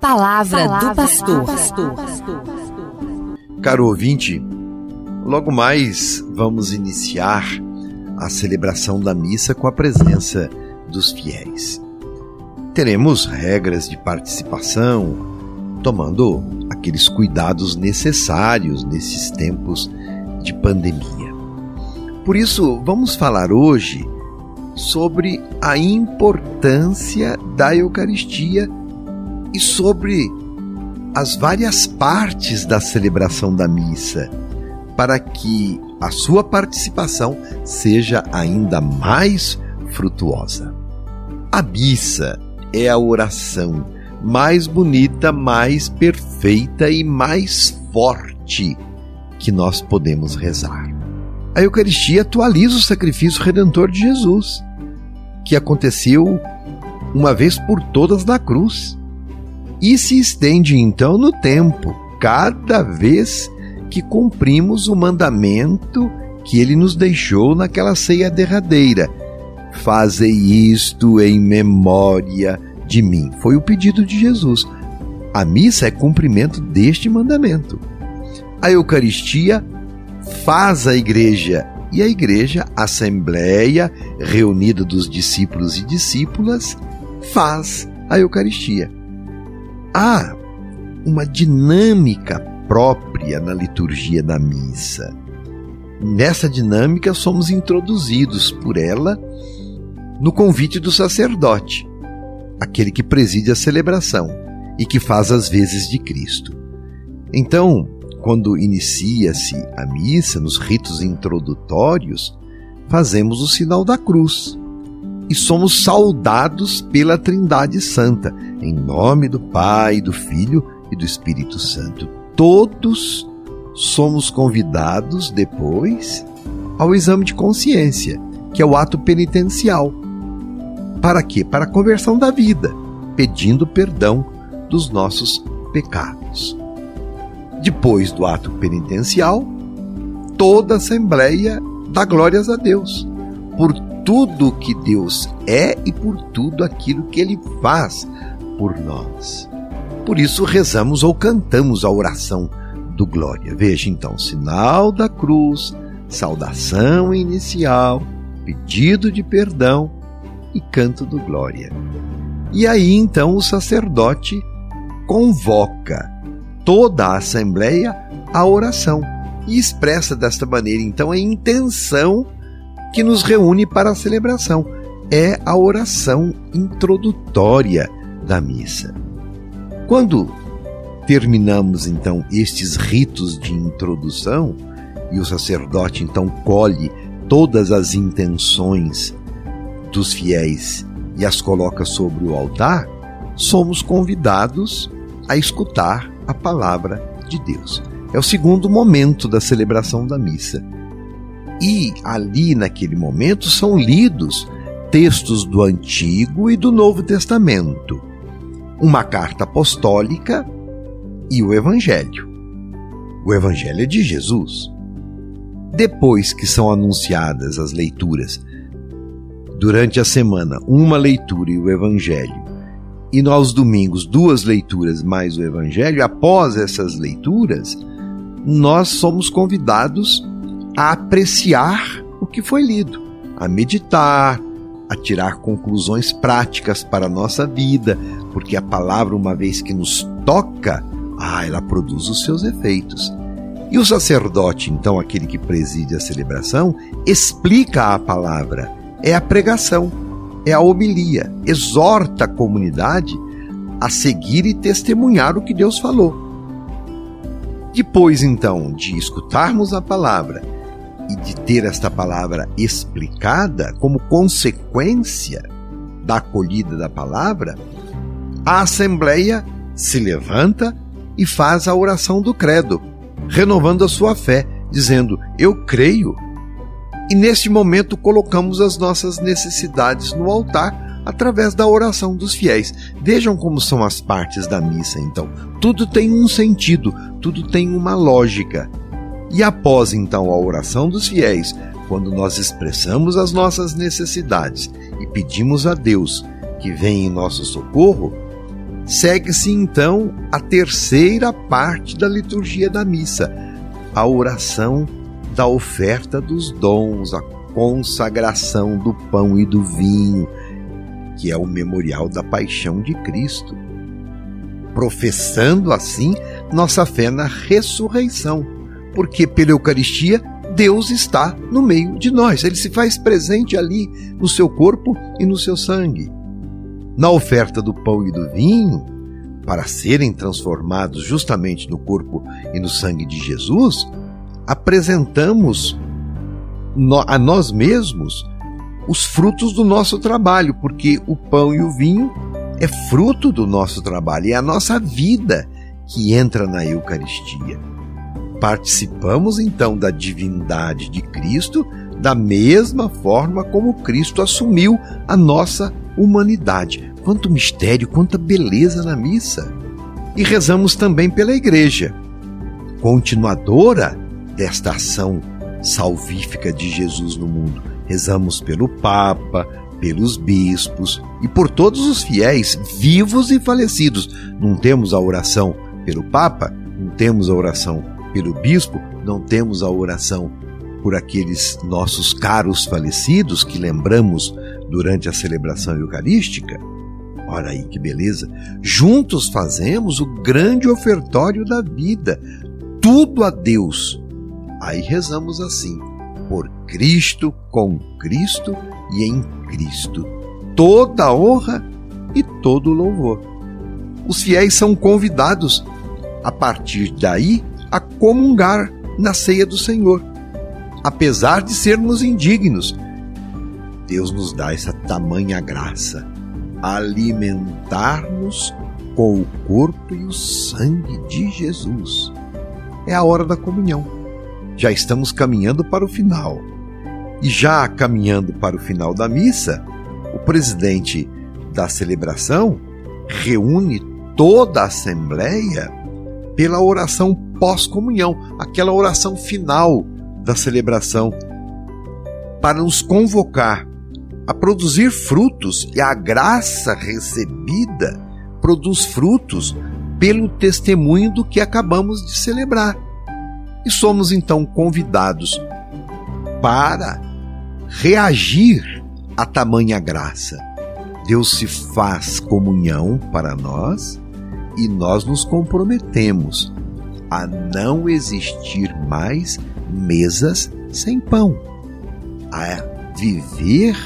Palavra, Palavra do pastor. pastor. Caro ouvinte, logo mais vamos iniciar a celebração da missa com a presença dos fiéis. Teremos regras de participação, tomando aqueles cuidados necessários nesses tempos de pandemia. Por isso, vamos falar hoje sobre a importância da Eucaristia e sobre as várias partes da celebração da missa, para que a sua participação seja ainda mais frutuosa. A missa é a oração mais bonita, mais perfeita e mais forte que nós podemos rezar. A Eucaristia atualiza o sacrifício redentor de Jesus, que aconteceu uma vez por todas na cruz e se estende então no tempo, cada vez que cumprimos o mandamento que ele nos deixou naquela ceia derradeira. Fazei isto em memória de mim. Foi o pedido de Jesus. A missa é cumprimento deste mandamento. A Eucaristia faz a igreja e a igreja, a assembleia reunida dos discípulos e discípulas, faz a Eucaristia há uma dinâmica própria na liturgia da missa. Nessa dinâmica somos introduzidos por ela no convite do sacerdote, aquele que preside a celebração e que faz as vezes de Cristo. Então, quando inicia-se a missa, nos ritos introdutórios, fazemos o sinal da cruz e somos saudados pela Trindade Santa, em nome do Pai, do Filho e do Espírito Santo. Todos somos convidados depois ao exame de consciência, que é o ato penitencial. Para quê? Para a conversão da vida, pedindo perdão dos nossos pecados. Depois do ato penitencial, toda a Assembleia dá glórias a Deus por tudo que Deus é e por tudo aquilo que Ele faz por nós. Por isso rezamos ou cantamos a oração do Glória. Veja então, sinal da cruz, saudação inicial, pedido de perdão e canto do Glória. E aí então o sacerdote convoca toda a assembleia à oração e expressa desta maneira então a intenção que nos reúne para a celebração. É a oração introdutória da missa. Quando terminamos então estes ritos de introdução e o sacerdote então colhe todas as intenções dos fiéis e as coloca sobre o altar, somos convidados a escutar a palavra de Deus. É o segundo momento da celebração da missa. E ali, naquele momento, são lidos textos do Antigo e do Novo Testamento, uma carta apostólica e o Evangelho. O Evangelho é de Jesus. Depois que são anunciadas as leituras, durante a semana, uma leitura e o Evangelho, e nós domingos, duas leituras mais o Evangelho, após essas leituras, nós somos convidados a apreciar o que foi lido, a meditar, a tirar conclusões práticas para a nossa vida, porque a palavra, uma vez que nos toca, ah, ela produz os seus efeitos. E o sacerdote, então, aquele que preside a celebração, explica a palavra, é a pregação, é a homilia, exorta a comunidade a seguir e testemunhar o que Deus falou. Depois, então, de escutarmos a palavra e de ter esta palavra explicada como consequência da acolhida da palavra, a Assembleia se levanta e faz a oração do Credo, renovando a sua fé, dizendo: Eu creio. E neste momento colocamos as nossas necessidades no altar através da oração dos fiéis. Vejam como são as partes da missa, então. Tudo tem um sentido, tudo tem uma lógica. E após então a oração dos fiéis, quando nós expressamos as nossas necessidades e pedimos a Deus que venha em nosso socorro, segue-se então a terceira parte da liturgia da missa, a oração da oferta dos dons, a consagração do pão e do vinho, que é o memorial da paixão de Cristo. Professando assim nossa fé na ressurreição, porque pela Eucaristia Deus está no meio de nós, ele se faz presente ali no seu corpo e no seu sangue. Na oferta do pão e do vinho, para serem transformados justamente no corpo e no sangue de Jesus, apresentamos a nós mesmos os frutos do nosso trabalho, porque o pão e o vinho é fruto do nosso trabalho, é a nossa vida que entra na Eucaristia. Participamos então da divindade de Cristo da mesma forma como Cristo assumiu a nossa humanidade. Quanto mistério, quanta beleza na missa! E rezamos também pela Igreja, continuadora desta ação salvífica de Jesus no mundo. Rezamos pelo Papa, pelos bispos e por todos os fiéis, vivos e falecidos. Não temos a oração pelo Papa, não temos a oração pelo bispo, não temos a oração por aqueles nossos caros falecidos que lembramos durante a celebração eucarística. Ora aí que beleza! Juntos fazemos o grande ofertório da vida, tudo a Deus. Aí rezamos assim: por Cristo, com Cristo e em Cristo. Toda honra e todo louvor. Os fiéis são convidados, a partir daí, a comungar na ceia do Senhor. Apesar de sermos indignos, Deus nos dá essa tamanha graça, alimentar-nos com o corpo e o sangue de Jesus. É a hora da comunhão. Já estamos caminhando para o final. E já caminhando para o final da missa, o presidente da celebração reúne toda a assembleia pela oração pós-comunhão, aquela oração final da celebração, para nos convocar a produzir frutos e a graça recebida produz frutos pelo testemunho do que acabamos de celebrar. E somos então convidados para reagir a tamanha graça. Deus se faz comunhão para nós e nós nos comprometemos a não existir mais mesas sem pão, a viver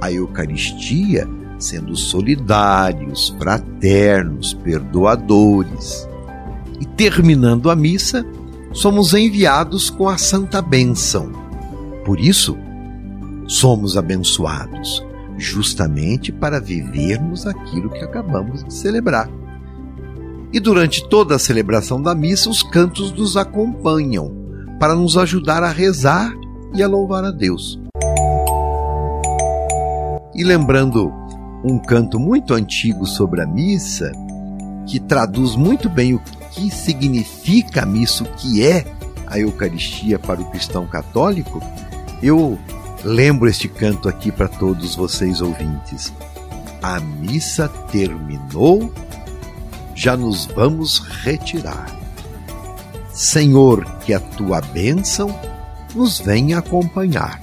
a Eucaristia sendo solidários, fraternos, perdoadores. E terminando a missa, somos enviados com a Santa Bênção. Por isso, somos abençoados, justamente para vivermos aquilo que acabamos de celebrar. E durante toda a celebração da missa, os cantos nos acompanham para nos ajudar a rezar e a louvar a Deus. E lembrando um canto muito antigo sobre a missa, que traduz muito bem o que significa a missa, o que é a Eucaristia para o cristão católico, eu lembro este canto aqui para todos vocês ouvintes. A missa terminou já nos vamos retirar. Senhor, que a tua bênção nos venha acompanhar.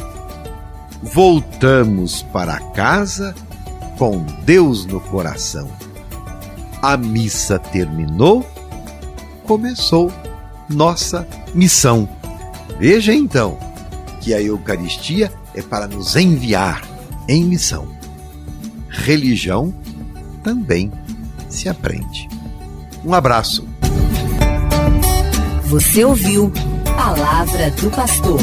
Voltamos para casa com Deus no coração. A missa terminou, começou nossa missão. Veja então que a Eucaristia é para nos enviar em missão. Religião também se aprende. Um abraço. Você ouviu Palavra do Pastor.